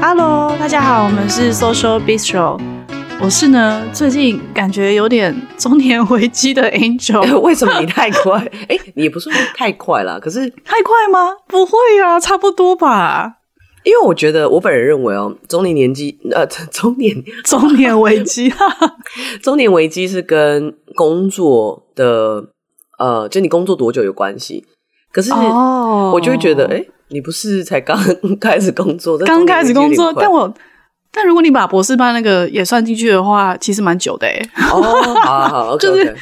Hello，大家好，我们是 Social Bistro。我是呢，最近感觉有点中年危机的 Angel。为什么你太快？哎、也不是太快啦，可是太快吗？不会啊，差不多吧。因为我觉得，我本人认为哦，中年年纪呃，中年中年危机，中年危机是跟工作的呃，就你工作多久有关系。可是我就会觉得，哎、oh. 欸，你不是才刚 开始工作，刚开始工作，但我。但如果你把博士班那个也算进去的话，其实蛮久的哎。哦，好好，好，就是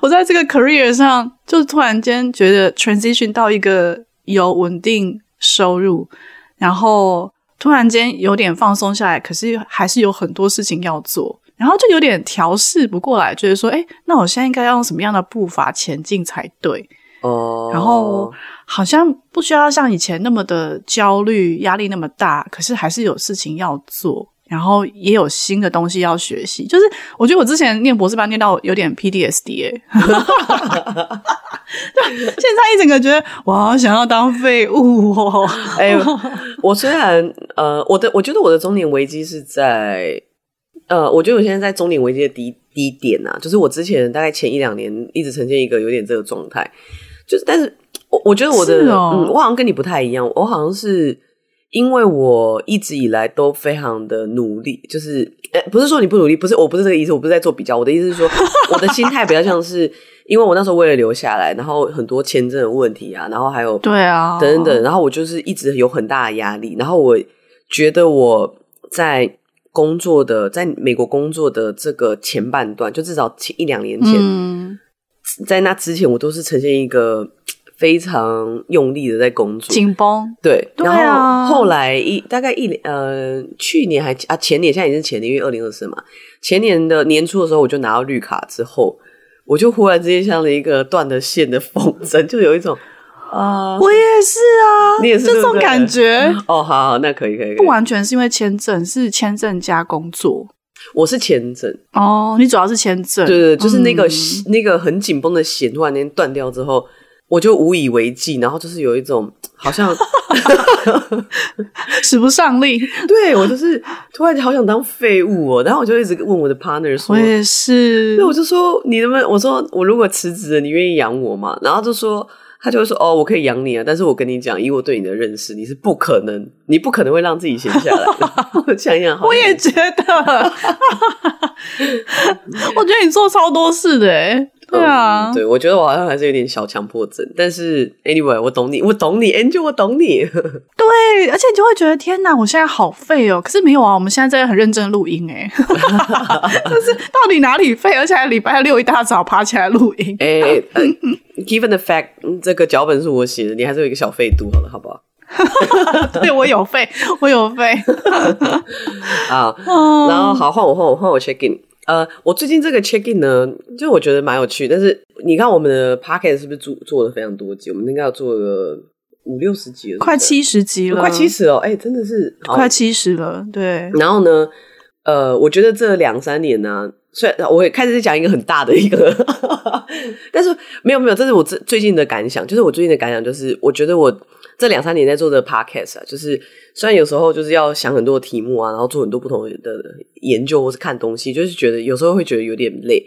我在这个 career 上，就突然间觉得 transition 到一个有稳定收入，然后突然间有点放松下来，可是还是有很多事情要做，然后就有点调试不过来，觉得说，哎，那我现在应该要用什么样的步伐前进才对？哦，然后好像不需要像以前那么的焦虑，压力那么大，可是还是有事情要做，然后也有新的东西要学习。就是我觉得我之前念博士班念到有点 PTSD 哎，现在一整个觉得我好想要当废物哦。哎，我虽然呃，我的我觉得我的中年危机是在呃，我觉得我现在在中年危机的低低点啊，就是我之前大概前一两年一直呈现一个有点这个状态。就是，但是我我觉得我的，哦、嗯，我好像跟你不太一样。我好像是因为我一直以来都非常的努力，就是，呃，不是说你不努力，不是，我不是这个意思，我不是在做比较。我的意思是说，我的心态比较像是，因为我那时候为了留下来，然后很多签证的问题啊，然后还有对啊，等等等，然后我就是一直有很大的压力。然后我觉得我在工作的，在美国工作的这个前半段，就至少前一两年前。嗯在那之前，我都是呈现一个非常用力的在工作，紧绷。对，对啊、然后后来一大概一年呃，去年还啊前年，现在已经是前年，因为二零二四嘛。前年的年初的时候，我就拿到绿卡之后，我就忽然之间像了一个断了线的风筝，就有一种 啊，我也是啊，你也是这种感觉。哦，好好，那可以可以，可以，不完全是因为签证，是签证加工作。我是签证哦，你主要是签证，对对，就是那个、嗯、那个很紧绷的弦突然间断掉之后，我就无以为继，然后就是有一种好像使不上力。对，我就是突然间好想当废物哦，然后我就一直问我的 partner 说，我也是，那我就说你能不能，我说我如果辞职了，你愿意养我吗？然后就说。他就会说：“哦，我可以养你啊，但是我跟你讲，以我对你的认识，你是不可能，你不可能会让自己闲下来的。我想想，我也觉得，我觉得你做超多事的，诶对啊、嗯，对，我觉得我好像还是有点小强迫症，但是 anyway，我懂你，我懂你，Angel，我懂你。对，而且你就会觉得天哪，我现在好废哦。可是没有啊，我们现在在很认真录音，哎，就是到底哪里废？而且还礼拜六一大早爬起来录音。哎、欸呃、，Given the fact，这个脚本是我写的，你还是有一个小废度，好了，好不好？对，我有废，我有废。啊，然后好，换我，换我，换我 check in。呃，我最近这个 check in 呢，就我觉得蛮有趣。但是你看我们的 p o c k e t 是不是做做了非常多集？我们应该要做个五六十集了，快七十集了，快七十哦！哎、欸，真的是快七十了。对。然后呢，呃，我觉得这两三年呢、啊，虽然我也开始在讲一个很大的一个，但是没有没有，这是我最最近的感想。就是我最近的感想，就是我觉得我这两三年在做的 podcast 啊，就是。虽然有时候就是要想很多题目啊，然后做很多不同的研究或是看东西，就是觉得有时候会觉得有点累。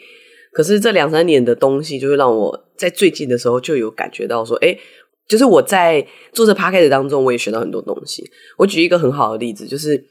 可是这两三年的东西，就会让我在最近的时候就有感觉到说，哎，就是我在做这 podcast 当中，我也学到很多东西。我举一个很好的例子，就是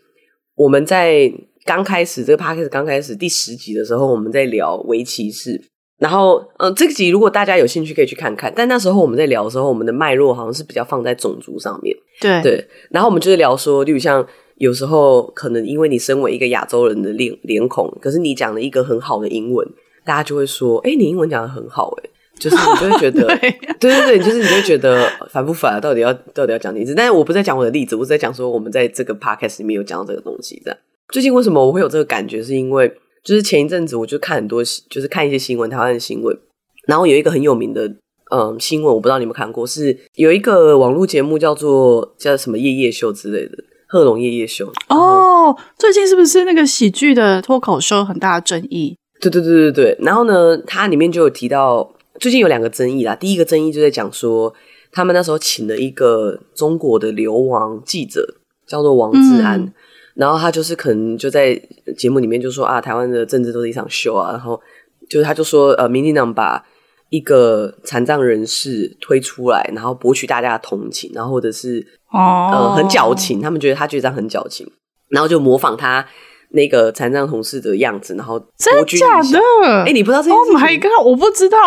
我们在刚开始这个 podcast 刚开始第十集的时候，我们在聊围棋是。然后，嗯、呃，这个集如果大家有兴趣可以去看看。但那时候我们在聊的时候，我们的脉络好像是比较放在种族上面。对对。然后我们就是聊说，例如像有时候可能因为你身为一个亚洲人的脸脸孔，可是你讲了一个很好的英文，大家就会说：“哎，你英文讲的很好。”哎，就是你就会觉得，对，对对对，就是你就会觉得烦不烦？到底要到底要讲例子？但是我不是在讲我的例子，我是在讲说我们在这个 podcast 里面有讲到这个东西。这样，最近为什么我会有这个感觉？是因为。就是前一阵子，我就看很多，就是看一些新闻，台湾的新闻。然后有一个很有名的，嗯，新闻，我不知道你们看过，是有一个网络节目叫做叫什么夜夜秀之类的，贺龙夜夜秀。哦，哦，最近是不是那个喜剧的脱口秀很大的争议？对对对对对。然后呢，它里面就有提到，最近有两个争议啦。第一个争议就在讲说，他们那时候请了一个中国的流亡记者，叫做王志安。嗯、然后他就是可能就在节目里面就说啊，台湾的政治都是一场秀啊。然后就是他就说，呃，民进党把一个残障人士推出来，然后博取大家的同情，然后或者是哦、呃，很矫情，他们觉得他觉得这样很矫情，然后就模仿他那个残障同事的样子，然后真的假的？哎，你不知道这件事？Oh my god！我不知道。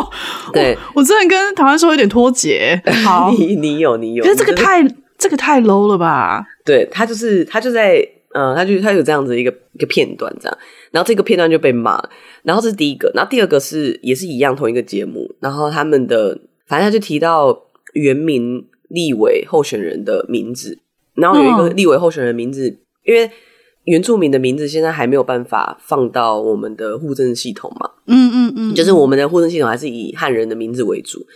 对我，我真的跟台湾社会有点脱节。好，你你有你有，可是这个太这个太 low 了吧？对他就是他就在呃，他就他有这样子一个一个片段这样。然后这个片段就被骂，然后这是第一个，然后第二个是也是一样同一个节目，然后他们的反正他就提到原名立委候选人的名字，然后有一个立委候选人名字，嗯、因为原住民的名字现在还没有办法放到我们的户政系统嘛，嗯嗯嗯，就是我们的户政系统还是以汉人的名字为主，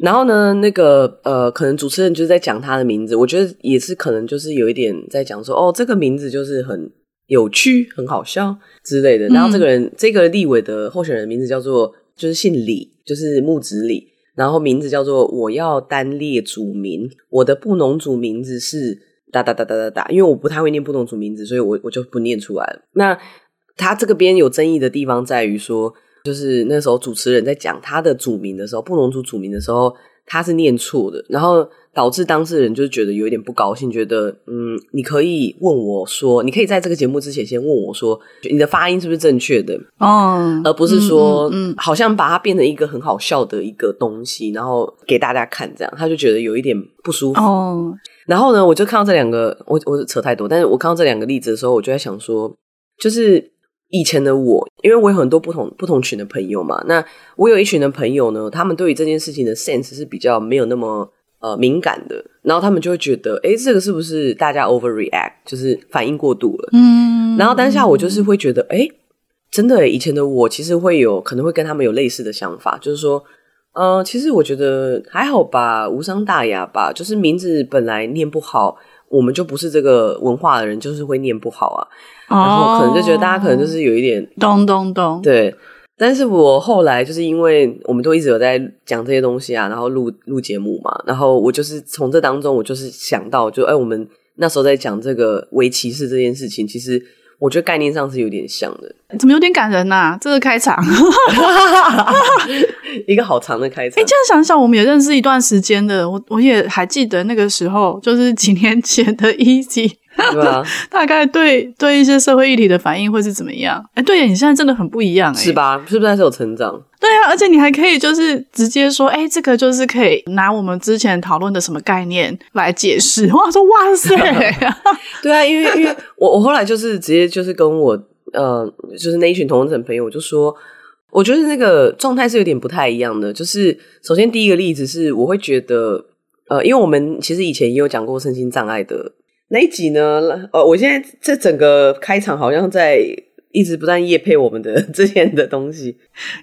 然后呢，那个呃，可能主持人就是在讲他的名字，我觉得也是可能就是有一点在讲说，哦，这个名字就是很。有趣，很好笑之类的。然后这个人，嗯、这个立委的候选人名字叫做，就是姓李，就是木子李。然后名字叫做我要单列祖名，我的布农族名字是哒哒哒哒哒哒。因为我不太会念布农族名字，所以我我就不念出来了。那他这个边有争议的地方在于说，就是那时候主持人在讲他的祖名的时候，布农族祖名的时候，他是念错的。然后。导致当事人就觉得有一点不高兴，觉得嗯，你可以问我说，你可以在这个节目之前先问我说，你的发音是不是正确的？哦，而不是说，嗯，嗯，嗯，好像把它变成一个很好笑的一个东西，然后给大家看，这样他就觉得有一点不舒服。哦，然后呢，我就看到这两个，我我扯太多，但是我看到这两个例子的时候，我就在想说，就是以前的我，因为我有很多不同不同群的朋友嘛，那我有一群的朋友呢，他们对于这件事情的 sense 是比较没有那么。呃，敏感的，然后他们就会觉得，哎，这个是不是大家 overreact，就是反应过度了？嗯，然后当下我就是会觉得，哎，真的，以前的我其实会有可能会跟他们有类似的想法，就是说，呃，其实我觉得还好吧，无伤大雅吧，就是名字本来念不好，我们就不是这个文化的人，就是会念不好啊，哦，然后可能就觉得大家可能就是有一点咚咚咚，对。但是我后来就是因为我们都一直有在讲这些东西啊，然后录录节目嘛，然后我就是从这当中，我就是想到就，就哎，我们那时候在讲这个围棋是这件事情，其实我觉得概念上是有点像的。怎么有点感人呐、啊？这个开场，一个好长的开场。哎，这样想想，我们也认识一段时间的，我我也还记得那个时候，就是几年前的一集。对吧？大概对对一些社会议题的反应会是怎么样？哎，对呀，你现在真的很不一样，哎，是吧？是不是还是有成长？对啊，而且你还可以就是直接说，哎，这个就是可以拿我们之前讨论的什么概念来解释。哇，说哇塞，对啊，因为因为我我后来就是直接就是跟我呃，就是那一群同温层朋友，我就说，我觉得那个状态是有点不太一样的。就是首先第一个例子是，我会觉得呃，因为我们其实以前也有讲过身心障碍的。哪一集呢？呃，我现在这整个开场好像在一直不断夜配我们的 之前的东西，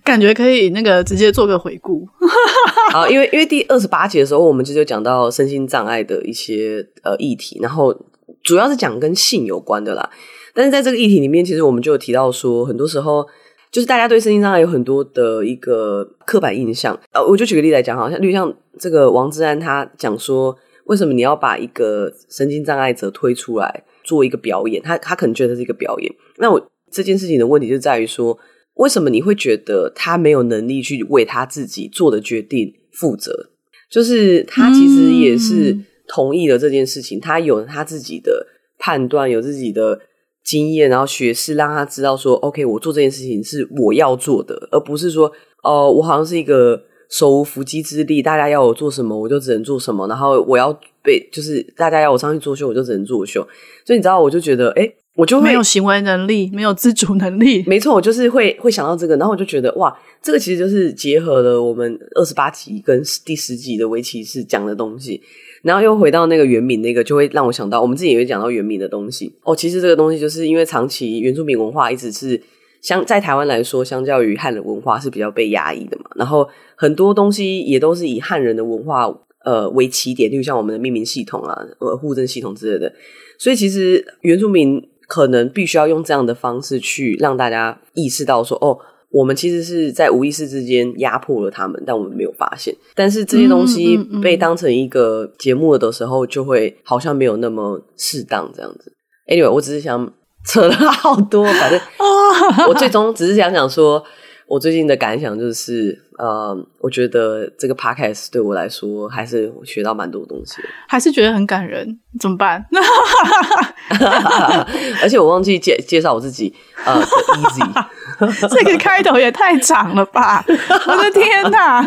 感觉可以那个直接做个回顾。好，因为因为第二十八集的时候，我们就就讲到身心障碍的一些呃议题，然后主要是讲跟性有关的啦。但是在这个议题里面，其实我们就有提到说，很多时候就是大家对身心障碍有很多的一个刻板印象。呃，我就举个例子来讲，好像例如像这个王志安他讲说。为什么你要把一个神经障碍者推出来做一个表演？他他可能觉得这是一个表演。那我这件事情的问题就在于说，为什么你会觉得他没有能力去为他自己做的决定负责？就是他其实也是同意了这件事情，嗯、他有他自己的判断，有自己的经验，然后学识让他知道说，OK，我做这件事情是我要做的，而不是说，哦、呃，我好像是一个。手无缚鸡之力，大家要我做什么，我就只能做什么。然后我要被，就是大家要我上去作秀，我就只能作秀。所以你知道，我就觉得，诶，我就会没有行为能力，没有自主能力。没错，我就是会会想到这个，然后我就觉得，哇，这个其实就是结合了我们二十八集跟第十集的围棋是讲的东西，然后又回到那个原民那个，就会让我想到，我们自己也会讲到原民的东西。哦，其实这个东西就是因为长期原住民文化一直是。相在台湾来说，相较于汉人文化是比较被压抑的嘛。然后很多东西也都是以汉人的文化呃为起点，例如像我们的命名系统啊、呃户政系统之类的。所以其实原住民可能必须要用这样的方式去让大家意识到说，哦，我们其实是在无意识之间压迫了他们，但我们没有发现。但是这些东西被当成一个节目的时候，就会好像没有那么适当这样子。Anyway，我只是想扯了好多，反正 我最终只是想想说。我最近的感想就是，呃，我觉得这个 podcast 对我来说还是学到蛮多东西，还是觉得很感人，怎么办？而且我忘记介介绍我自己，呃，easy，这个开头也太长了吧！我的天哪，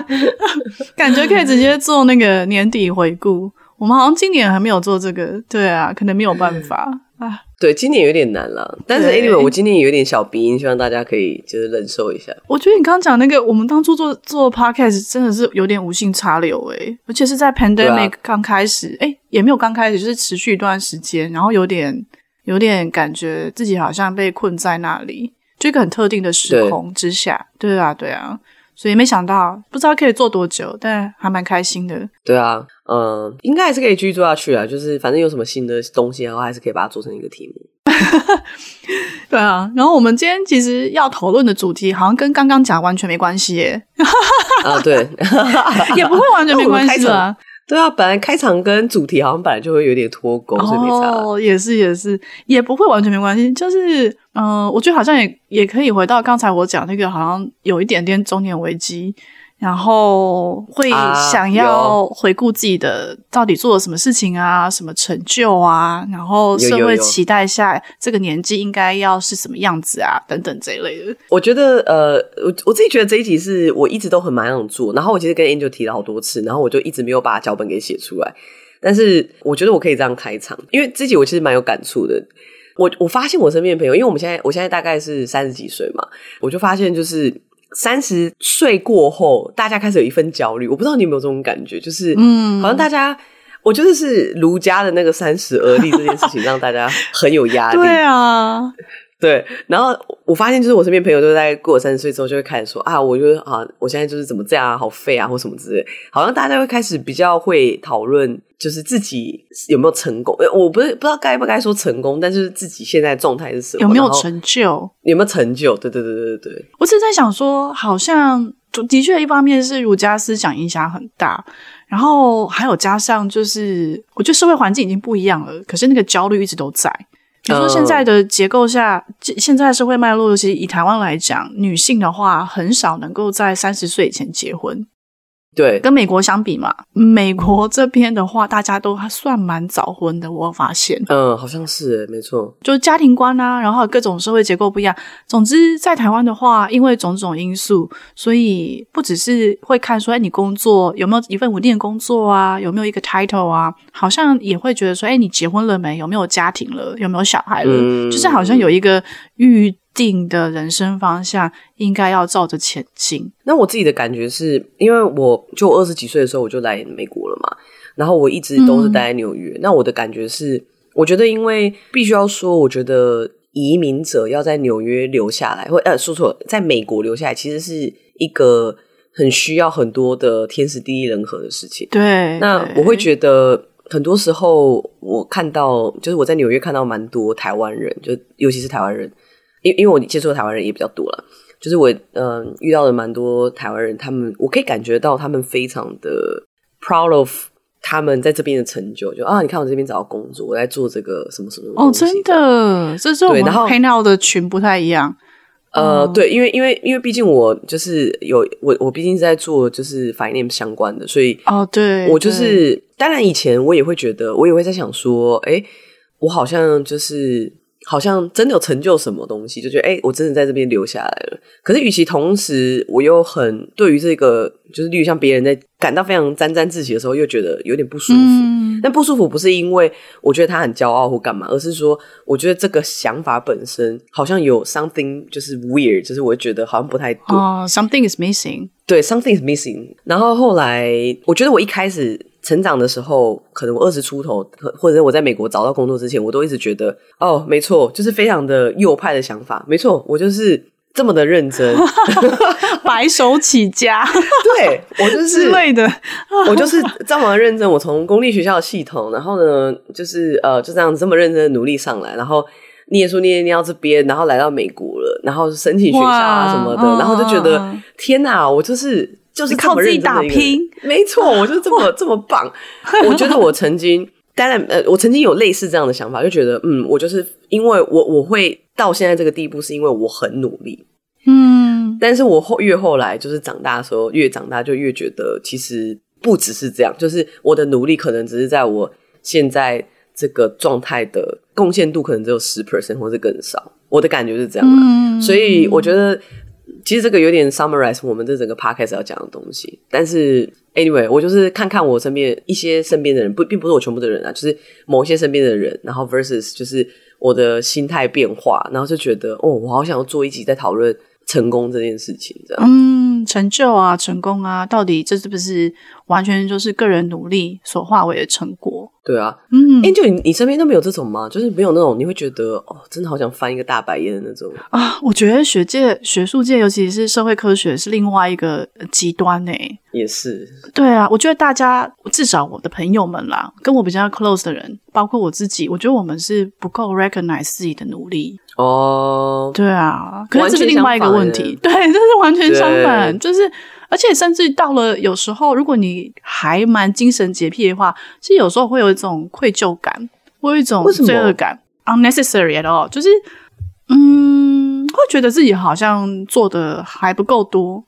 感觉可以直接做那个年底回顾。我们好像今年还没有做这个，对啊，可能没有办法啊。对，今年有点难了，但是 anyway，我今年也有点小鼻音，希望大家可以就是忍受一下。我觉得你刚刚讲那个，我们当初做做 podcast 真的是有点无心插柳诶，而且是在 pandemic 刚开始，诶、啊、也没有刚开始，就是持续一段时间，然后有点有点感觉自己好像被困在那里，就一个很特定的时空之下。对，对啊，对啊。所以没想到，不知道可以做多久，但还蛮开心的。对啊，嗯，应该还是可以继续做下去啊。就是反正有什么新的东西，然后还是可以把它做成一个题目。对啊，然后我们今天其实要讨论的主题，好像跟刚刚讲完全没关系耶。啊，对，也不会完全没关系啊。对啊，本来开场跟主题好像本来就会有点脱钩，所以没。哦，也是也是，也不会完全没关系。就是，嗯、我觉得好像也也可以回到刚才我讲那个，好像有一点点中年危机。然后会想要回顾自己的到底做了什么事情啊，什么成就啊，然后社会期待下这个年纪应该要是什么样子啊，等等这一类的。我觉得呃，我我自己觉得这一集是我一直都很蛮想做，然后我其实跟 Angel 提了好多次，然后我就一直没有把脚本给写出来。但是我觉得我可以这样开场，因为这集我其实蛮有感触的。我我发现我身边的朋友，因为我们现在我现在大概是三十几岁嘛，我就发现就是。三十岁过后，大家开始有一份焦虑。我不知道你有没有这种感觉，就是，嗯，好像大家，我觉得是儒家的那个三十而立这件事情，让大家很有压力。对啊。对，然后我发现，就是我身边朋友都在过三十岁之后，就会开始说啊，我觉得啊，我现在就是怎么这样啊，好废啊，或什么之类。好像大家会开始比较会讨论，就是自己有没有成功。我不是不知道该不该说成功，但是自己现在状态是什么，有没有成就，有没有成就？对对对对对对。我只是在想说，好像的确，一方面是儒家思想影响很大，然后还有加上就是，我觉得社会环境已经不一样了，可是那个焦虑一直都在。比如说现在的结构下，现在社会脉络，尤其以台湾来讲，女性的话很少能够在三十岁以前结婚。对，跟美国相比嘛，美国这边的话，大家都还算蛮早婚的。我发现，嗯，好像是，没错，就是家庭观啊，然后各种社会结构不一样。总之，在台湾的话，因为种种因素，所以不只是会看说，哎，你工作有没有一份稳定的工作啊，有没有一个 title 啊，好像也会觉得说，哎，你结婚了没？有没有家庭了？有没有小孩了？嗯，就是好像有一个预。定的人生方向应该要照着前进。那我自己的感觉是，因为我就二十几岁的时候我就来美国了嘛，然后我一直都是待在纽约。嗯。那我的感觉是，我觉得因为必须要说，我觉得移民者要在纽约留下来，或呃说错了，在美国留下来，其实是一个很需要很多的天时地利人和的事情。对，那我会觉得很多时候我看到，就是我在纽约看到蛮多台湾人，就尤其是台湾人。因因为我接触的台湾人也比较多了，就是我嗯、呃、遇到了蛮多台湾人，他们我可以感觉到他们非常的 proud of 他们在这边的成就，就啊你看我这边找到工作，我在做这个什么什么哦，真的，这是我们 out 的群不太一样。呃，对，因为因为因为毕竟我就是有我我毕竟是在做就是 finance 相关的，所以哦对，我就是当然以前我也会觉得，我也会在想说，哎，我好像就是。好像真的有成就什么东西，就觉得哎、我真的在这边留下来了。可是，与其同时，我又很对于这个，就是例如像别人在感到非常沾沾自喜的时候，又觉得有点不舒服。嗯、但不舒服不是因为我觉得他很骄傲或干嘛，而是说，我觉得这个想法本身好像有 something 就是 weird，就是我觉得好像不太对。哦，something is missing。对，something is missing。然后后来，我觉得我一开始。成长的时候，可能我二十出头，或者是我在美国找到工作之前，我都一直觉得，哦，没错，就是非常的右派的想法，没错，我就是这么的认真，白手起家，对我就是之类的，我就是这么认真。我从公立学校的系统，然后呢，就是呃，就这样子这么认真的努力上来，然后念书念念到这边，然后来到美国了，然后申请学校啊什么的，然后就觉得天哪，我就是就是靠自己打拼，没错，我就这么 这么棒。我觉得我曾经。当然，呃，我曾经有类似这样的想法，就觉得，嗯，我就是因为我我会到现在这个地步，是因为我很努力，嗯。但是我后越后来就是长大的时候，越长大就越觉得，其实不只是这样，就是我的努力可能只是在我现在这个状态的贡献度可能只有十 percent 或者更少，我的感觉是这样的，嗯。所以我觉得。其实这个有点 summarize 我们这整个 podcast 要讲的东西，但是 anyway，我就是看看我身边一些身边的人，不，并不是我全部的人啊，就是某些身边的人，然后 versus 就是我的心态变化，然后就觉得哦，我好想要做一集在讨论成功这件事情，这样。嗯，成就啊，成功啊，到底这是不是完全就是个人努力所化为的成果？对啊，嗯，哎，就你你身边都没有这种吗？就是没有那种你会觉得哦，真的好想翻一个大白眼的那种啊？我觉得学界、学术界，尤其是社会科学，是另外一个极端呢。也是，对啊，我觉得大家至少我的朋友们啦，跟我比较 close 的人，包括我自己，我觉得我们是不够 recognize 自己的努力哦。对啊，可是这是另外一个问题，对，这是完全相反，就是。而且甚至到了有时候，如果你还蛮精神洁癖的话，其实有时候会有一种愧疚感，会有一种罪恶感，unnecessary at all，就是嗯，会觉得自己好像做的还不够多，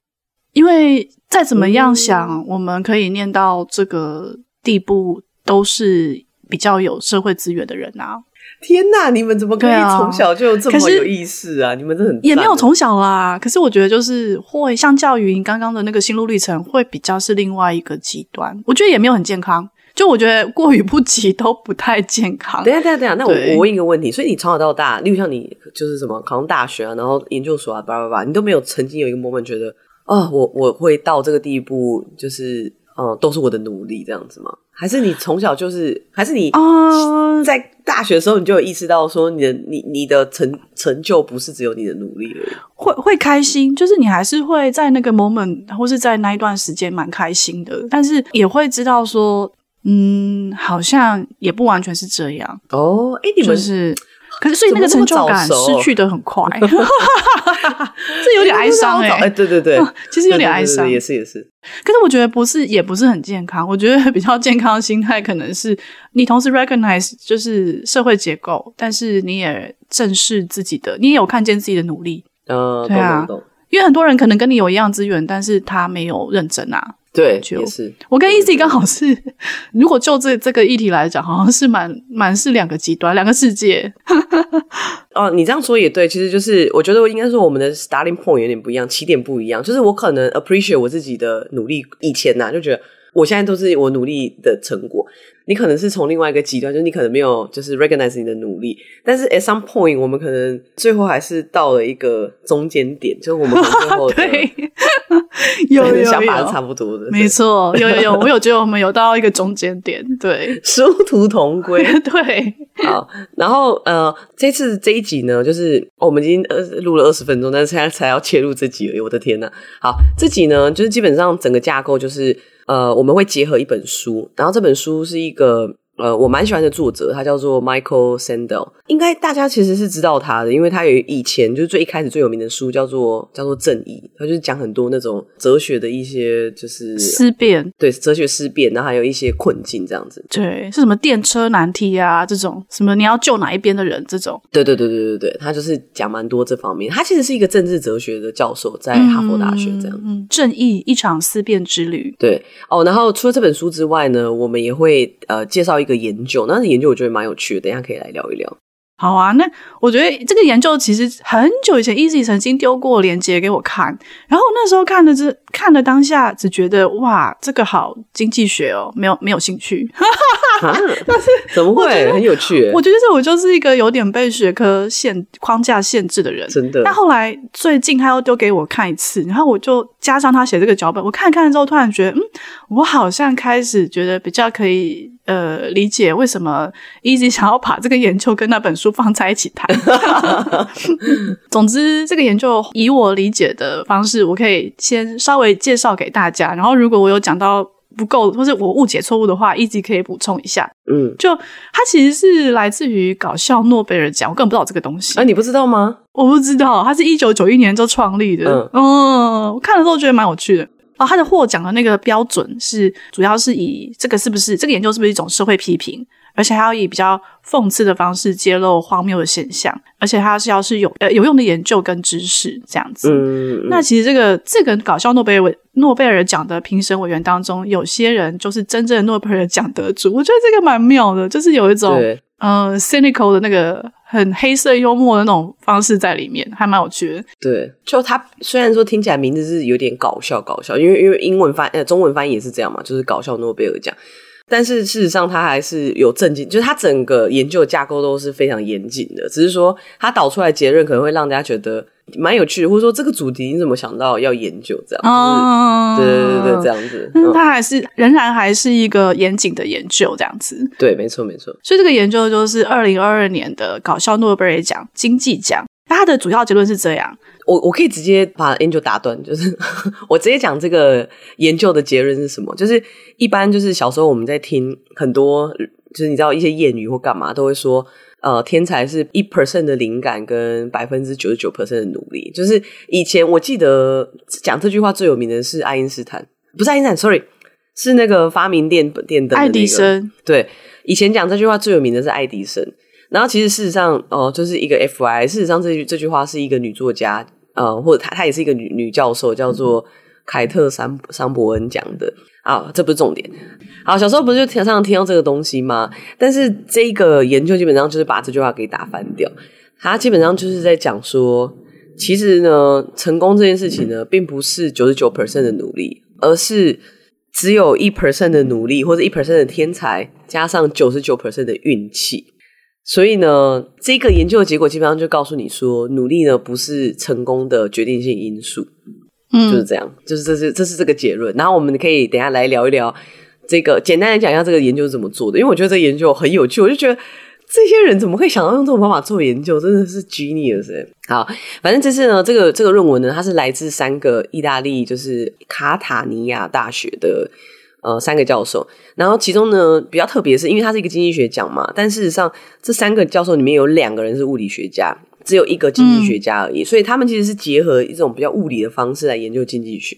因为再怎么样想，嗯，我们可以念到这个地步，都是比较有社会资源的人啊。天呐，你们怎么可以从小就这么有意识啊？你们这很也没有从小啦。可是我觉得就是会相较于你刚刚的那个心路历程，会比较是另外一个极端。我觉得也没有很健康。就我觉得过于不及都不太健康。等一下，等一下，等下，那我我问一个问题：所以你从小到大，例如像你就是什么考上大学啊，然后研究所啊，叭叭叭，你都没有曾经有一个 moment 觉得啊、哦，我我会到这个地步，就是嗯，都是我的努力这样子吗？还是你从小就是，还是你在大学的时候你就有意识到说你的你你的成成就不是只有你的努力而已？会会开心，就是你还是会在那个 moment 或是在那一段时间蛮开心的，但是也会知道说，嗯，好像也不完全是这样哦。哎，你们、就是。可是，所以那个成就感失去的很快，这有点哀伤哎、欸。哎，对对对，其实有点哀伤，也是也是。可是我觉得不是，也不是很健康。我觉得比较健康的心态，可能是你同时 recognize 就是社会结构，但是你也正视自己的，你也有看见自己的努力。嗯，对啊，因为很多人可能跟你有一样资源，但是他没有认真啊。对，也是。我跟 Easy 刚好是，如果就这这个议题来讲，好像是蛮蛮是两个极端，两个世界。哦，你这样说也对，其实就是我觉得应该说我们的 starting point 有点不一样，起点不一样。就是我可能 appreciate 我自己的努力，以前呐、啊、就觉得我现在都是我努力的成果。你可能是从另外一个极端，就是你可能没有就是 recognize 你的努力，但是 at some point 我们可能最后还是到了一个中间点，就是我们最后 对 有有有想法是差不多的，没错，有有有，我有觉得我们有到一个中间点，对，殊途同归，对，好，然后呃，这次这一集呢，就是我们已经呃录了二十分钟，但是现在才要切入这集而已，我的天呐，好，这集呢，就是基本上整个架构就是。呃，我们会结合一本书，然后这本书是一个。呃，我蛮喜欢的作者，他叫做 Michael Sandel，应该大家其实是知道他的，因为他有以前就是最一开始最有名的书叫做叫做《正义》，他就是讲很多那种哲学的一些就是思辨，对，哲学思辨，然后还有一些困境这样子。对，是什么电车难题啊这种，什么你要救哪一边的人这种。对对对对对对，他就是讲蛮多这方面。他其实是一个政治哲学的教授，在哈佛大学这样。嗯，正义一场思辨之旅。对哦，然后除了这本书之外呢，我们也会呃介绍一个。研究，那研究我觉得蛮有趣的，等一下可以来聊一聊。好啊，那我觉得这个研究其实很久以前，Easy 曾经丢过链接给我看，然后那时候看的这看的当下，只觉得哇，这个好经济学哦，没有没有兴趣。啊、但是怎么会很有趣？我觉得这我就是一个有点被学科限框架限制的人，真的。但后来最近他又丢给我看一次，然后我就加上他写这个脚本，我看看之后，突然觉得，嗯，我好像开始觉得比较可以呃理解为什么 Easy 想要把这个研究跟那本书放在一起谈。总之，这个研究以我理解的方式，我可以先稍微介绍给大家，然后如果我有讲到。不够，或者我误解错误的话，一直可以补充一下。嗯，就它其实是来自于搞笑诺贝尔奖，我根本不知道这个东西。啊，你不知道吗？我不知道，它是一九九一年就创立的。嗯，嗯，我看了之后觉得蛮有趣的。哦，他的获奖的那个标准是，主要是以这个是不是这个研究是不是一种社会批评。而且还要以比较讽刺的方式揭露荒谬的现象，而且它是要是有呃有用的研究跟知识这样子。嗯，那其实这个这个搞笑诺贝尔诺贝尔奖的评审委员当中，有些人就是真正的诺贝尔奖得主。我觉得这个蛮妙的，就是有一种呃 cynical 的那个很黑色幽默的那种方式在里面，还蛮有趣的。对，就他虽然说听起来名字是有点搞笑搞笑，因为因为英文翻呃中文翻译也是这样嘛，就是搞笑诺贝尔奖。但是事实上，它还是有正经，就是它整个研究架构都是非常严谨的。只是说，它导出来结论可能会让大家觉得蛮有趣的，或者说这个主题你怎么想到要研究这样？哦，对对对对，这样子。嗯，他还是仍然还是一个严谨的研究这样子。对，没错没错。所以这个研究就是二零二二年的搞笑诺贝尔奖经济奖。他的主要结论是这样。我我可以直接把 Angel 打断，就是 我直接讲这个研究的结论是什么？就是一般就是小时候我们在听很多，就是你知道一些谚语或干嘛，都会说，呃，天才是一 percent 的灵感跟百分之九十九 percent 的努力。就是以前我记得讲这句话最有名的是爱因斯坦，不是爱因斯坦，sorry，是那个发明电电灯的、那个、爱迪生。对，以前讲这句话最有名的是爱迪生。然后其实事实上，哦、呃，就是一个 FY，事实上这句这句话是一个女作家。呃，或者她她也是一个女女教授，叫做凯特桑桑伯恩讲的啊，这不是重点。好，小时候不是就常常听到这个东西吗？但是这个研究基本上就是把这句话给打翻掉。他基本上就是在讲说，其实呢，成功这件事情呢，并不是九十九 percent 的努力，而是只有一 percent 的努力或者一 percent 的天才，加上九十九 percent 的运气。所以呢，这个研究的结果基本上就告诉你说，努力呢不是成功的决定性因素，嗯，就是这样，就是这是这是这个结论。然后我们可以等一下来聊一聊这个，简单的讲一下这个研究是怎么做的，因为我觉得这个研究很有趣，我就觉得这些人怎么会想到用这种方法做研究，真的是 genius。好，反正这次呢，这个这个论文呢，它是来自三个意大利，就是卡塔尼亚大学的。呃，三个教授，然后其中呢比较特别是，因为它是一个经济学奖嘛，但事实上这三个教授里面有两个人是物理学家，只有一个经济学家而已，嗯、所以他们其实是结合一种比较物理的方式来研究经济学。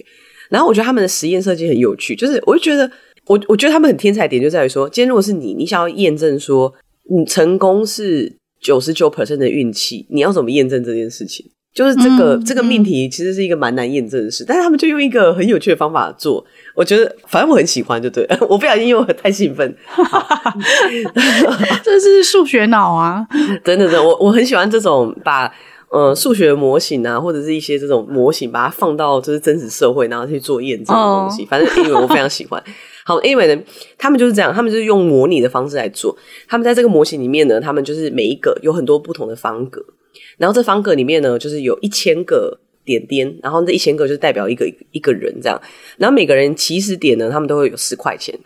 然后我觉得他们的实验设计很有趣，就是我就觉得我我觉得他们很天才点就在于说，今天如果是你，你想要验证说你成功是九十九 percent 的运气，你要怎么验证这件事情？就是这个、嗯、这个命题其实是一个蛮难验证的事，嗯、但是他们就用一个很有趣的方法做。我觉得反正我很喜欢，就对了，我不小心因为我太兴奋，这是数学脑啊！真的，真的，我我很喜欢这种把呃数学模型啊，或者是一些这种模型，把它放到就是真实社会，然后去做验证的东西。Oh. 反正因为我非常喜欢。好，因为呢，他们就是这样，他们就是用模拟的方式来做。他们在这个模型里面呢，他们就是每一个有很多不同的方格，然后这方格里面呢，就是有一千个。点点，然后这一千个就代表一个一个人这样，然后每个人起始点呢，他们都会有十块钱，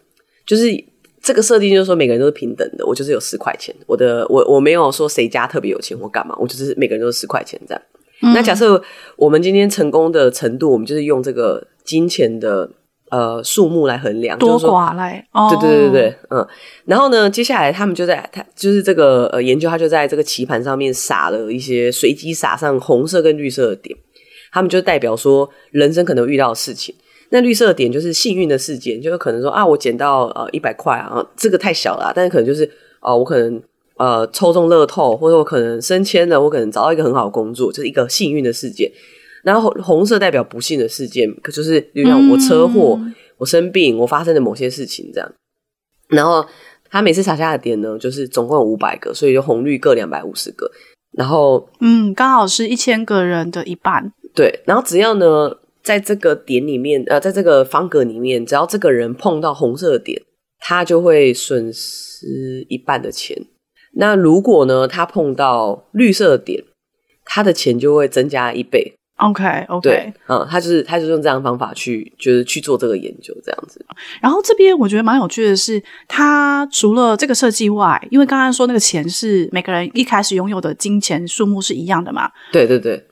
就是这个设定就是说每个人都是平等的，我就是有十块钱，我的我我没有说谁家特别有钱或干嘛，我就是每个人都是十块钱这样。嗯、那假设我们今天成功的程度，我们就是用这个金钱的呃数目来衡量，多寡来，对对对对，嗯，然后呢，接下来他们就在他就是这个呃研究，他就在这个棋盘上面撒了一些随机撒上红色跟绿色的点。他们就代表说，人生可能遇到的事情。那绿色的点就是幸运的事件，就是可能说啊，我捡到呃一百块啊，这个太小了啊，但是可能就是哦，我可能呃抽中乐透，或者我可能升迁了，我可能找到一个很好的工作，就是一个幸运的事件。然后红色代表不幸的事件，可就是比如像我车祸、嗯、我生病、我发生的某些事情这样。然后他每次撒下的点呢，就是总共有五百个，所以就红绿各两百五十个。然后嗯，刚好是一千个人的一半。对，然后只要呢，在这个点里面，呃，在这个方格里面，只要这个人碰到红色的点，他就会损失一半的钱。那如果呢，他碰到绿色的点，他的钱就会增加一倍。OK OK，对，嗯，他就是他就是用这样的方法去就是去做这个研究这样子。然后这边我觉得蛮有趣的是，他除了这个设计外，因为刚刚说那个钱是每个人一开始拥有的金钱数目是一样的嘛，对对对。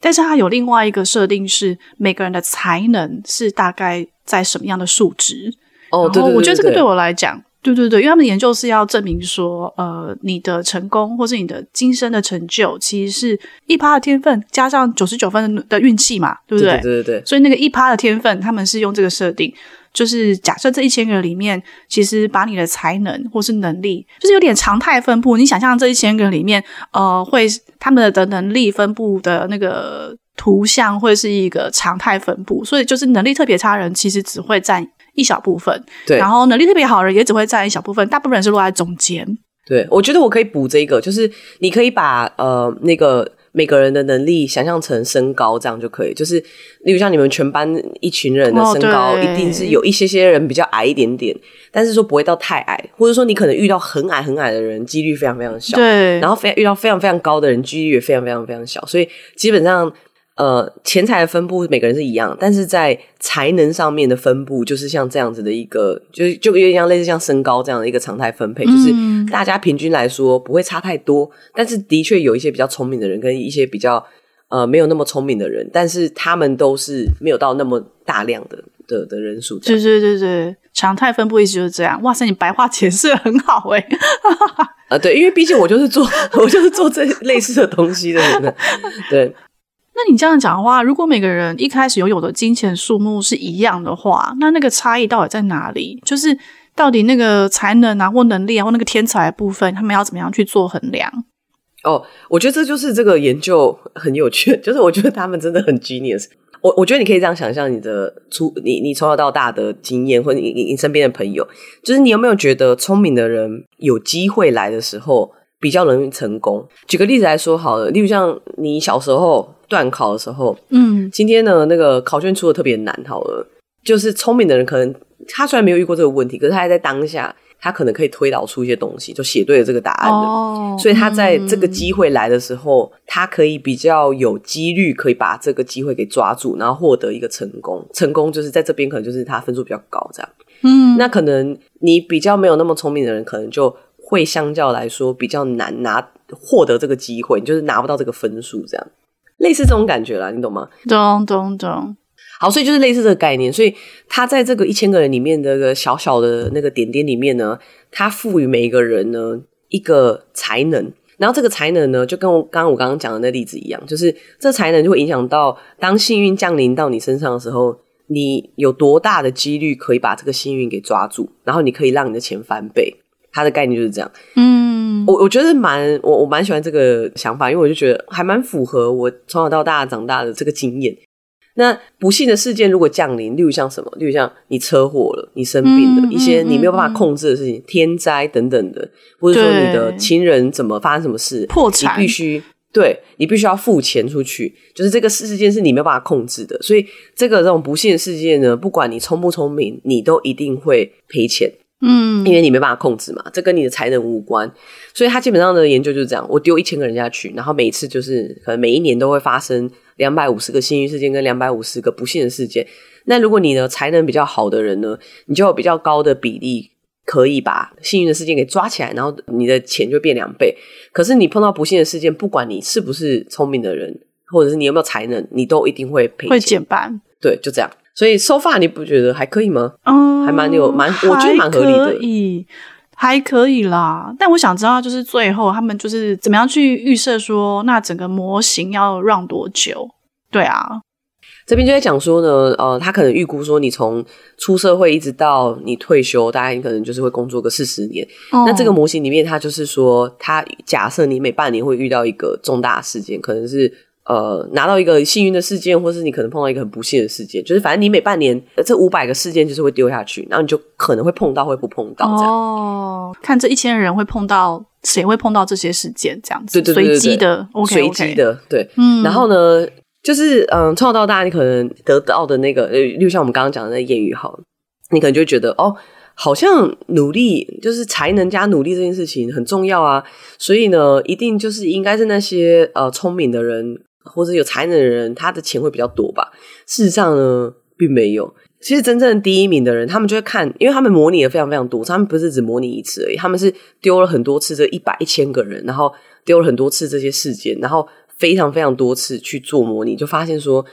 但是他有另外一个设定是每个人的才能是大概在什么样的数值。哦，对对对对，我觉得这个对我来讲。对对对，因为他们研究是要证明说，呃，你的成功或是你的今生的成就，其实是一趴的天分加上九十九分的运气嘛，对不对？对对对对。所以那个一趴的天分，他们是用这个设定，就是假设这一千个人里面，其实把你的才能或是能力，就是有点常态分布。你想象这一千个人里面，呃，会他们的能力分布的那个图像会是一个常态分布，所以就是能力特别差人，其实只会占。一小部分，对，然后能力特别好的人也只会占一小部分，大部分人是落在中间。对，我觉得我可以补这个，就是你可以把呃那个每个人的能力想象成身高，这样就可以。就是例如像你们全班一群人的身高，一定是有一些些人比较矮一点点，但是说不会到太矮，或者说你可能遇到很矮很矮的人，几率非常非常小。对，然后非遇到非常非常高的人，几率也非常非常非常小，所以基本上。呃，钱财的分布每个人是一样，但是在才能上面的分布，就是像这样子的一个，就是就有点像类似像身高这样的一个常态分配，嗯，就是大家平均来说不会差太多，但是的确有一些比较聪明的人跟一些比较呃没有那么聪明的人，但是他们都是没有到那么大量的的的人数。对对对对，常态分布一直就是这样。哇塞，你白话解释很好哎。啊，对，因为毕竟我就是做 我就是做这类似的东西的人，对。那你这样讲的话，如果每个人一开始拥有的金钱数目是一样的话，那那个差异到底在哪里？就是到底那个才能啊，或能力啊，或那个天才部分，他们要怎么样去做衡量？哦，我觉得这就是这个研究很有趣，就是我觉得他们真的很 genius。我我觉得你可以这样想象你的出你你从小到大的经验，或你你身边的朋友，就是你有没有觉得聪明的人有机会来的时候比较容易成功？举个例子来说好了，例如像你小时候。段考的时候，嗯，今天呢，那个考卷出的特别难，好了，就是聪明的人可能他虽然没有遇过这个问题，可是他还在当下，他可能可以推导出一些东西，就写对了这个答案的，哦，所以他在这个机会来的时候，嗯，他可以比较有几率可以把这个机会给抓住，然后获得一个成功。成功就是在这边可能就是他分数比较高，这样，嗯，那可能你比较没有那么聪明的人，可能就会相较来说比较难拿获得这个机会，你就是拿不到这个分数，这样。类似这种感觉啦，你懂吗？懂懂懂。好，所以就是类似这个概念。所以他在这个一千个人里面的个小小的那个点点里面呢，他赋予每一个人呢一个才能，然后这个才能呢，就跟我刚刚我刚刚讲的那例子一样，就是这才能就会影响到当幸运降临到你身上的时候，你有多大的几率可以把这个幸运给抓住，然后你可以让你的钱翻倍。他的概念就是这样。嗯。我我觉得蛮我我蛮喜欢这个想法，因为我就觉得还蛮符合我从小到大长大的这个经验。那不幸的事件如果降临，例如像什么，例如像你车祸了，你生病了，嗯、一些你没有办法控制的事情，嗯、天灾等等的，或者说你的亲人怎么发生什么事，破产，你必须对你必须要付钱出去，就是这个事件是你没有办法控制的。所以这个这种不幸的事件呢，不管你聪不聪明，你都一定会赔钱。嗯，因为你没办法控制嘛，这跟你的才能无关，所以他基本上的研究就是这样：我丢一千个人下去，然后每一次就是可能每一年都会发生两百五十个幸运事件跟两百五十个不幸的事件。那如果你的才能比较好的人呢，你就有比较高的比例可以把幸运的事件给抓起来，然后你的钱就变两倍。可是你碰到不幸的事件，不管你是不是聪明的人，或者是你有没有才能，你都一定会赔钱，会减半。对，就这样。所以，so far 你不觉得还可以吗？嗯，还蛮有蛮，我觉得蛮合理的，可以，还可以啦。但我想知道，就是最后他们就是怎么样去预设说，那整个模型要 run 多久？对啊，这边就在讲说呢，呃，他可能预估说，你从出社会一直到你退休，大概你可能就是会工作个四十年。嗯。那这个模型里面，他就是说，他假设你每半年会遇到一个重大事件，可能是。呃，拿到一个幸运的事件，或是你可能碰到一个很不幸的事件，就是反正你每半年这五百个事件就是会丢下去，然后你就可能会碰到，会不碰到这样。哦，看这一千人会碰到谁会碰到这些事件，这样子，对对对对，随机的，OK，随机的，对，嗯。然后呢，就是嗯，从小到大你可能得到的那个，呃，就像我们刚刚讲的那个谚语，哈，你可能就会觉得哦。好像努力就是才能加努力这件事情很重要啊，所以呢，一定就是应该是那些呃聪明的人或者有才能的人，他的钱会比较多吧？事实上呢，并没有。其实真正第一名的人，他们就会看，因为他们模拟了非常非常多，他们不是只模拟一次而已，他们是丢了很多次这一百一千个人，然后丢了很多次这些事件，然后非常非常多次去做模拟，就发现说，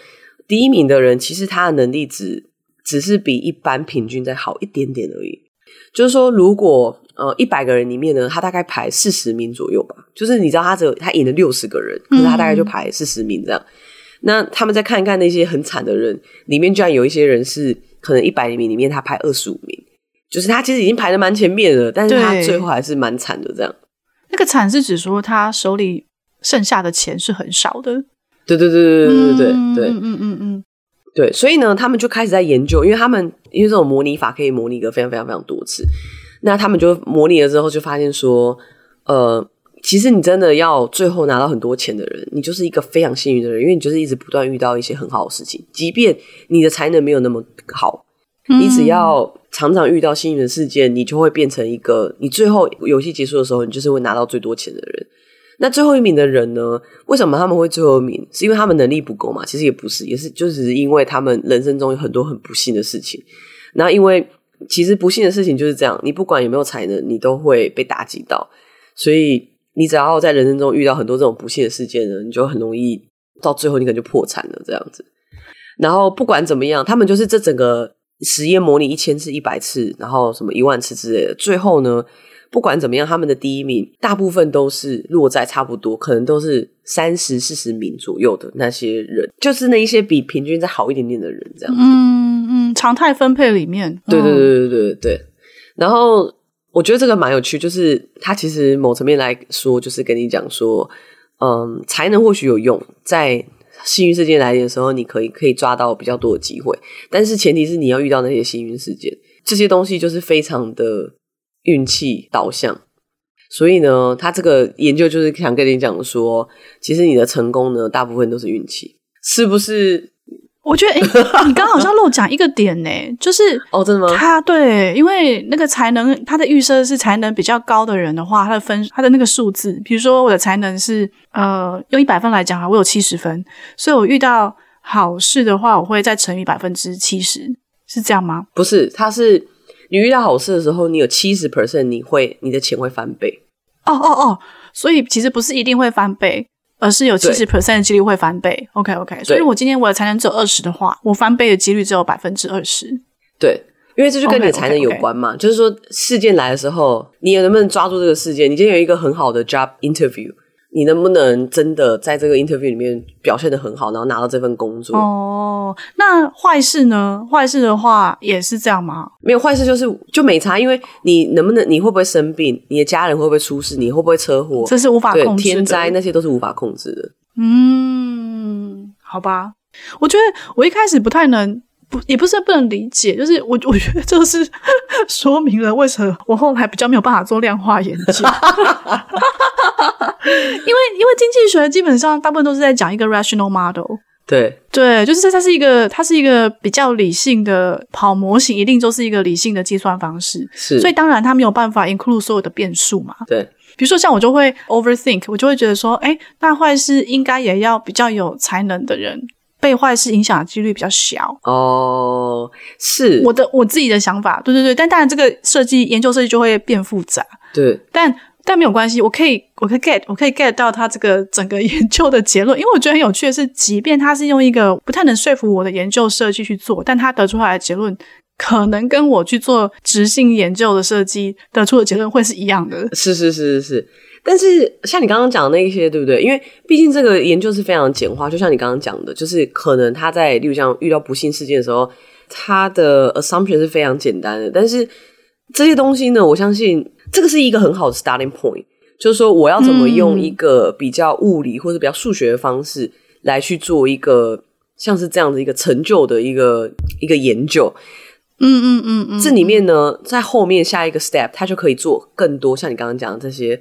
第一名的人其实他的能力只只是比一般平均再好一点点而已。就是说，如果呃一百个人里面呢，他大概排四十名左右吧，就是你知道他只有他赢了六十个人，可是他大概就排四十名这样。嗯那他们再看一看那些很惨的人，里面居然有一些人是可能一百名里面他排二十五名，就是他其实已经排的蛮前面了，但是他最后还是蛮惨的这样。那个惨是指说他手里剩下的钱是很少的。对对对对对对对对，嗯嗯嗯嗯嗯，对，所以呢，他们就开始在研究，因为他们因为这种模拟法可以模拟个非常非常非常多次，那他们就模拟了之后就发现说，呃。其实你真的要最后拿到很多钱的人，你就是一个非常幸运的人，因为你就是一直不断遇到一些很好的事情，即便你的才能没有那么好，你只要常常遇到幸运的事件，你就会变成一个，你最后游戏结束的时候，你就是会拿到最多钱的人。那最后一名的人呢？为什么他们会最后一名？是因为他们能力不够嘛？其实也不是，也是就只是因为他们人生中有很多很不幸的事情。那因为其实不幸的事情就是这样，你不管有没有才能，你都会被打击到，所以。你只要在人生中遇到很多这种不幸的事件呢，你就很容易到最后你可能就破产了这样子。然后不管怎么样，他们就是这整个实验模拟一千次、一百次，然后什么一万次之类的。最后呢，不管怎么样，他们的第一名大部分都是落在差不多，可能都是三十四十名左右的那些人，就是那一些比平均再好一点点的人这样子。嗯嗯，常态分配里面，对对对对对对对。然后。我觉得这个蛮有趣，就是他其实某层面来说，就是跟你讲说，嗯，才能或许有用，在幸运事件来临的时候，你可以可以抓到比较多的机会，但是前提是你要遇到那些幸运事件，这些东西就是非常的运气导向。所以呢，他这个研究就是想跟你讲说，其实你的成功呢，大部分都是运气，是不是？我觉得，哎、欸，你刚刚好像漏讲一个点呢，就是哦，真的吗？他对，因为那个才能，他的预设是才能比较高的人的话，他的分，他的那个数字，比如说我的才能是呃，用一百分来讲啊，我有七十分，所以我遇到好事的话，我会再乘以百分之七十，是这样吗？不是，他是你遇到好事的时候，你有七十 percent，你会你的钱会翻倍。哦哦哦，所以其实不是一定会翻倍。而是有七十 percent 的几率会翻倍，OK OK。所以，我今天我的才能只有二十的话，我翻倍的几率只有百分之二十。对，因为这就跟你的才能有关嘛。Okay, okay, okay. 就是说，事件来的时候，你能不能抓住这个事件？你今天有一个很好的 job interview。你能不能真的在这个 interview 里面表现的很好，然后拿到这份工作？哦，那坏事呢？坏事的话也是这样吗？没有坏事，就是就没差，因为你能不能，你会不会生病？你的家人会不会出事？你会不会车祸？这是无法控制的。天灾那些都是无法控制的。嗯，好吧，我觉得我一开始不太能。不，也不是不能理解，就是我 我觉得这是 说明了为什么我后来比较没有办法做量化研究，因为因为经济学基本上大部分都是在讲一个 rational model，对。对，就是它是一个它是一个比较理性的跑模型，一定就是一个理性的计算方式，是，所以当然它没有办法 include 所有的变数嘛，对，比如说像我就会 overthink，我就会觉得说，哎，那坏事应该也要比较有才能的人。被坏事影响的几率比较小。哦，是。我的我自己的想法，对对对，但当然这个设计研究设计就会变复杂，对，但但没有关系，我可以我可以 get 我可以 get 到他这个整个 研究的结论，因为我觉得很有趣的是，即便他是用一个不太能说服我的研究设计去做，但他得出来的结论可能跟我去做直性研究的设计得出的结论会是一样的，是是是是是。但是像你刚刚讲的那一些，对不对？因为毕竟这个研究是非常简化，就像你刚刚讲的，就是可能他在例如像遇到不幸事件的时候，他的 assumption 是非常简单的。但是这些东西呢，我相信这个是一个很好的 starting point，就是说我要怎么用一个比较物理或者比较数学的方式来去做一个像是这样的一个成就的一个一个研究。嗯嗯嗯嗯，这里面呢，在后面下一个 step，他就可以做更多像你刚刚讲的这些。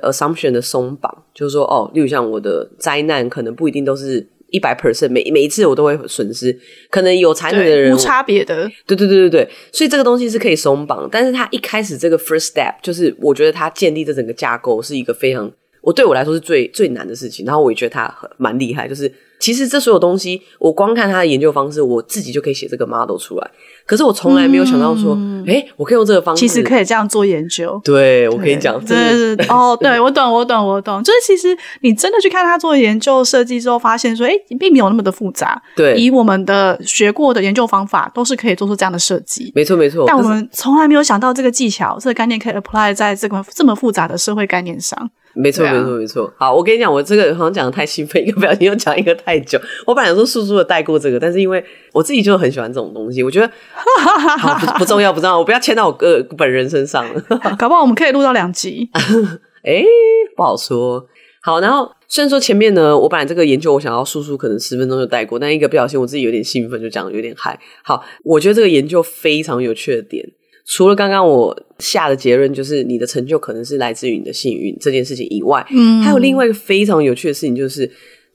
Assumption 的松绑，就是说，哦，例如像我的灾难，可能不一定都是一百 percent，每每一次我都会损失，可能有才能的人无差别的，对对对对对，所以这个东西是可以松绑，但是他一开始这个 first step，就是我觉得他建立这整个架构是一个非常，我对我来说是最最难的事情。然后我也觉得他很蛮厉害，就是其实这所有东西，我光看他的研究方式，我自己就可以写这个 model 出来。可是我从来没有想到说，哎、嗯，我可以用这个方式，其实可以这样做研究。对，我可以讲，对对对，哦，对 我懂，我懂，我懂。就是其实你真的去看他做研究设计之后，发现说，哎，并没有那么的复杂。对，以我们的学过的研究方法，都是可以做出这样的设计。没错，没错。但我们从来没有想到这个技巧，这个概念可以 apply 在这个这么复杂的社会概念上。没错，没错，没错。好，我跟你讲，我这个好像讲的太兴奋，一个不小心又讲一个太久。我本来说速速的带过这个，但是因为我自己就很喜欢这种东西，我觉得好不不重要，不重要，我不要牵到我个本人身上了。搞不好我们可以录到两集。哎，不好说。好，然后虽然说前面呢，我本来这个研究我想要速速可能十分钟就带过，但一个不小心我自己有点兴奋，就讲的有点嗨。好，我觉得这个研究非常有趣的点。除了刚刚我下的结论，就是你的成就可能是来自于你的幸运这件事情以外，嗯，还有另外一个非常有趣的事情，就是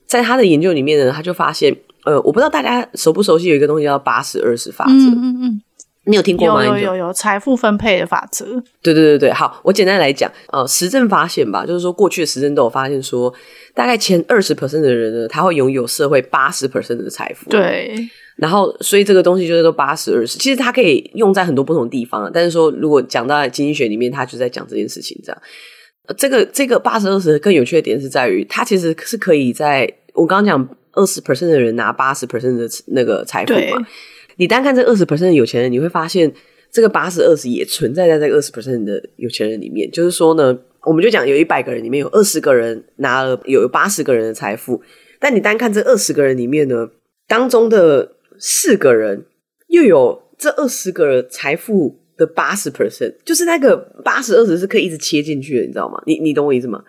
在他的研究里面呢，他就发现，呃，我不知道大家熟不熟悉有一个东西叫八十二十法则，嗯嗯嗯，你有听过吗？有有有有财富分配的法则，对对对对，好，我简单来讲，呃，实证发现吧，就是说过去的实证都有发现说，大概前二十 percent 的人呢，他会拥有社会八十 percent 的财富，对。然后，所以这个东西就是说八十二十，其实它可以用在很多不同的地方。但是说，如果讲到经济学里面，它就在讲这件事情。这样，这个这个八十二十更有趣的点是在于，它其实是可以在我刚刚讲二十 percent 的人拿八十 percent 的那个财富嘛。你单看这二十 percent 的有钱人，你会发现这个八十二十也存在在这个二十 percent 的有钱人里面。就是说呢，我们就讲有一百个人里面有二十个人拿了有八十个人的财富，但你单看这二十个人里面呢，当中的。四个人又有这二十个人财富的八十 percent，就是那个八十二十是可以一直切进去的，你知道吗？你你懂我意思吗？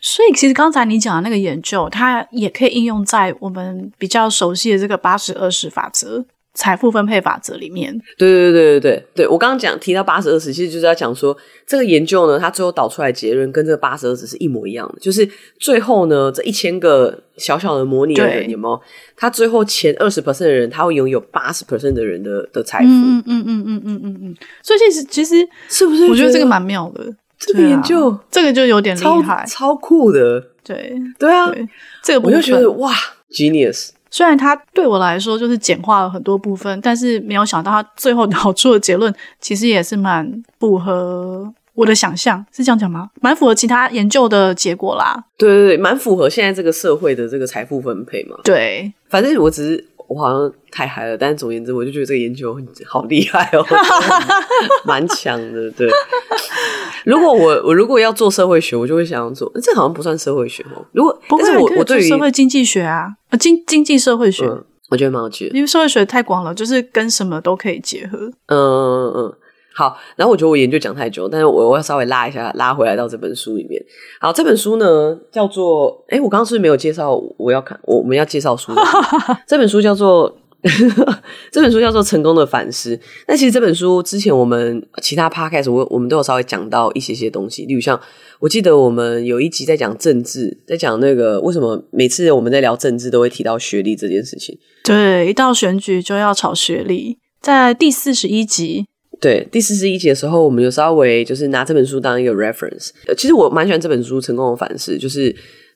所以其实刚才你讲的那个研究，它也可以应用在我们比较熟悉的这个八十二十法则。财富分配法则里面，对对对对对对，我刚刚讲提到八十二十，其实就是要讲说这个研究呢，它最后导出来的结论跟这个八十二十是一模一样的，就是最后呢，这一千个小小的模拟的人有没有？他最后前二十 percent 的人，他会拥有八十 percent 的人的的财富。嗯嗯嗯嗯嗯嗯嗯。所以其实其实是不是？我觉得这个蛮妙的，这个研究、啊、这个就有点厉害，超，超酷的。对对啊对，这个我就觉得哇，genius。虽然它对我来说就是简化了很多部分，但是没有想到它最后导出的结论其实也是蛮符合我的想象，是这样讲吗？蛮符合其他研究的结果啦。对对对，蛮符合现在这个社会的这个财富分配嘛。对，反正我只是。我好像太嗨了，但是总而言之，我就觉得这个研究好厉害哦，蛮强的。对，如果我我如果要做社会学，我就会想要做，这好像不算社会学哦。如果不但是我我对于社会经济学啊，经经济社会学，嗯，我觉得蛮有趣的，因为社会学太广了，就是跟什么都可以结合。嗯嗯嗯。好，然后我觉得我研究讲太久，但是我我要稍微拉一下，拉回来到这本书里面。好，这本书呢叫做，诶，我刚刚是不是没有介绍？我要看，我们要介绍书。这本书叫做，这本书叫做《成功的反思》。那其实这本书之前我们其他 podcast 我我们都有稍微讲到一些些东西，例如像我记得我们有一集在讲政治，在讲那个为什么每次我们在聊政治都会提到学历这件事情。对，一到选举就要炒学历，在第四十一集。对，第四十一集的时候，我们有稍微就是拿这本书当一个 reference。其实我蛮喜欢这本书《成功的反思》，就是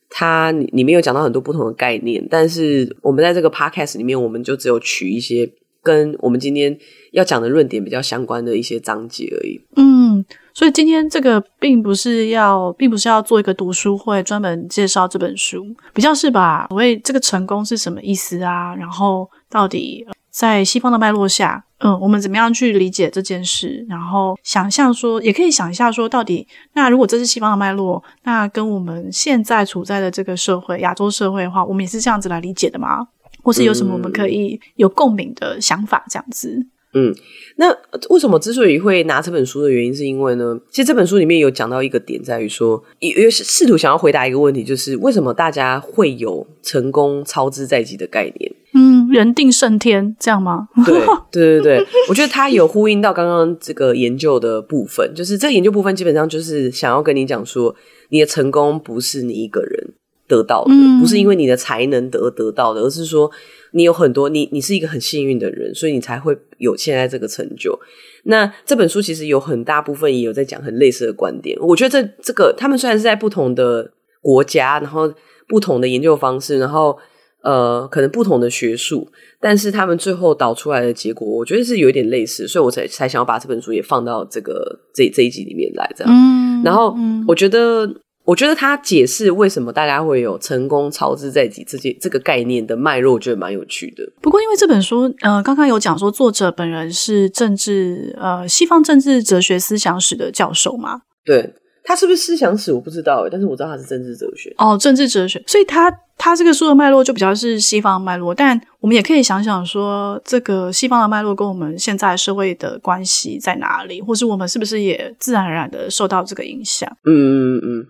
它里面有讲到很多不同的概念，但是我们在这个 podcast 里面，我们就只有取一些跟我们今天要讲的论点比较相关的一些章节而已。嗯，所以今天这个并不是要，并不是要做一个读书会，专门介绍这本书，比较是吧？所谓这个成功是什么意思啊？然后到底在西方的脉络下。嗯，我们怎么样去理解这件事？然后想象说，也可以想一下说，到底那如果这是西方的脉络，那跟我们现在处在的这个社会，亚洲社会的话，我们也是这样子来理解的吗？或是有什么我们可以有共鸣的想法？这样子。嗯，那为什么之所以会拿这本书的原因，是因为呢，其实这本书里面有讲到一个点，在于说，也也试图想要回答一个问题，就是为什么大家会有成功操之在即的概念？嗯，人定胜天，这样吗？对，对，对，对，我觉得它有呼应到刚刚这个研究的部分，就是这个研究部分基本上就是想要跟你讲说，你的成功不是你一个人得到的，嗯、不是因为你的才能得得到的，而是说你有很多，你你是一个很幸运的人，所以你才会有现在这个成就。那这本书其实有很大部分也有在讲很类似的观点，我觉得这这个他们虽然是在不同的。国家，然后不同的研究方式，然后呃，可能不同的学术，但是他们最后导出来的结果，我觉得是有一点类似，所以我才才想要把这本书也放到这个这这一集里面来，这样。嗯，然后我觉得。我觉得他解释为什么大家会有成功操之在己这些这个概念的脉络，我觉得蛮有趣的。不过，因为这本书，呃，刚刚有讲说作者本人是政治，呃，西方政治哲学思想史的教授嘛？对，他是不是思想史我不知道，但是我知道他是政治哲学。哦，政治哲学，所以他他这个书的脉络就比较是西方脉络，但我们也可以想想说，这个西方的脉络跟我们现在社会的关系在哪里，或是我们是不是也自然而然的受到这个影响？嗯嗯嗯。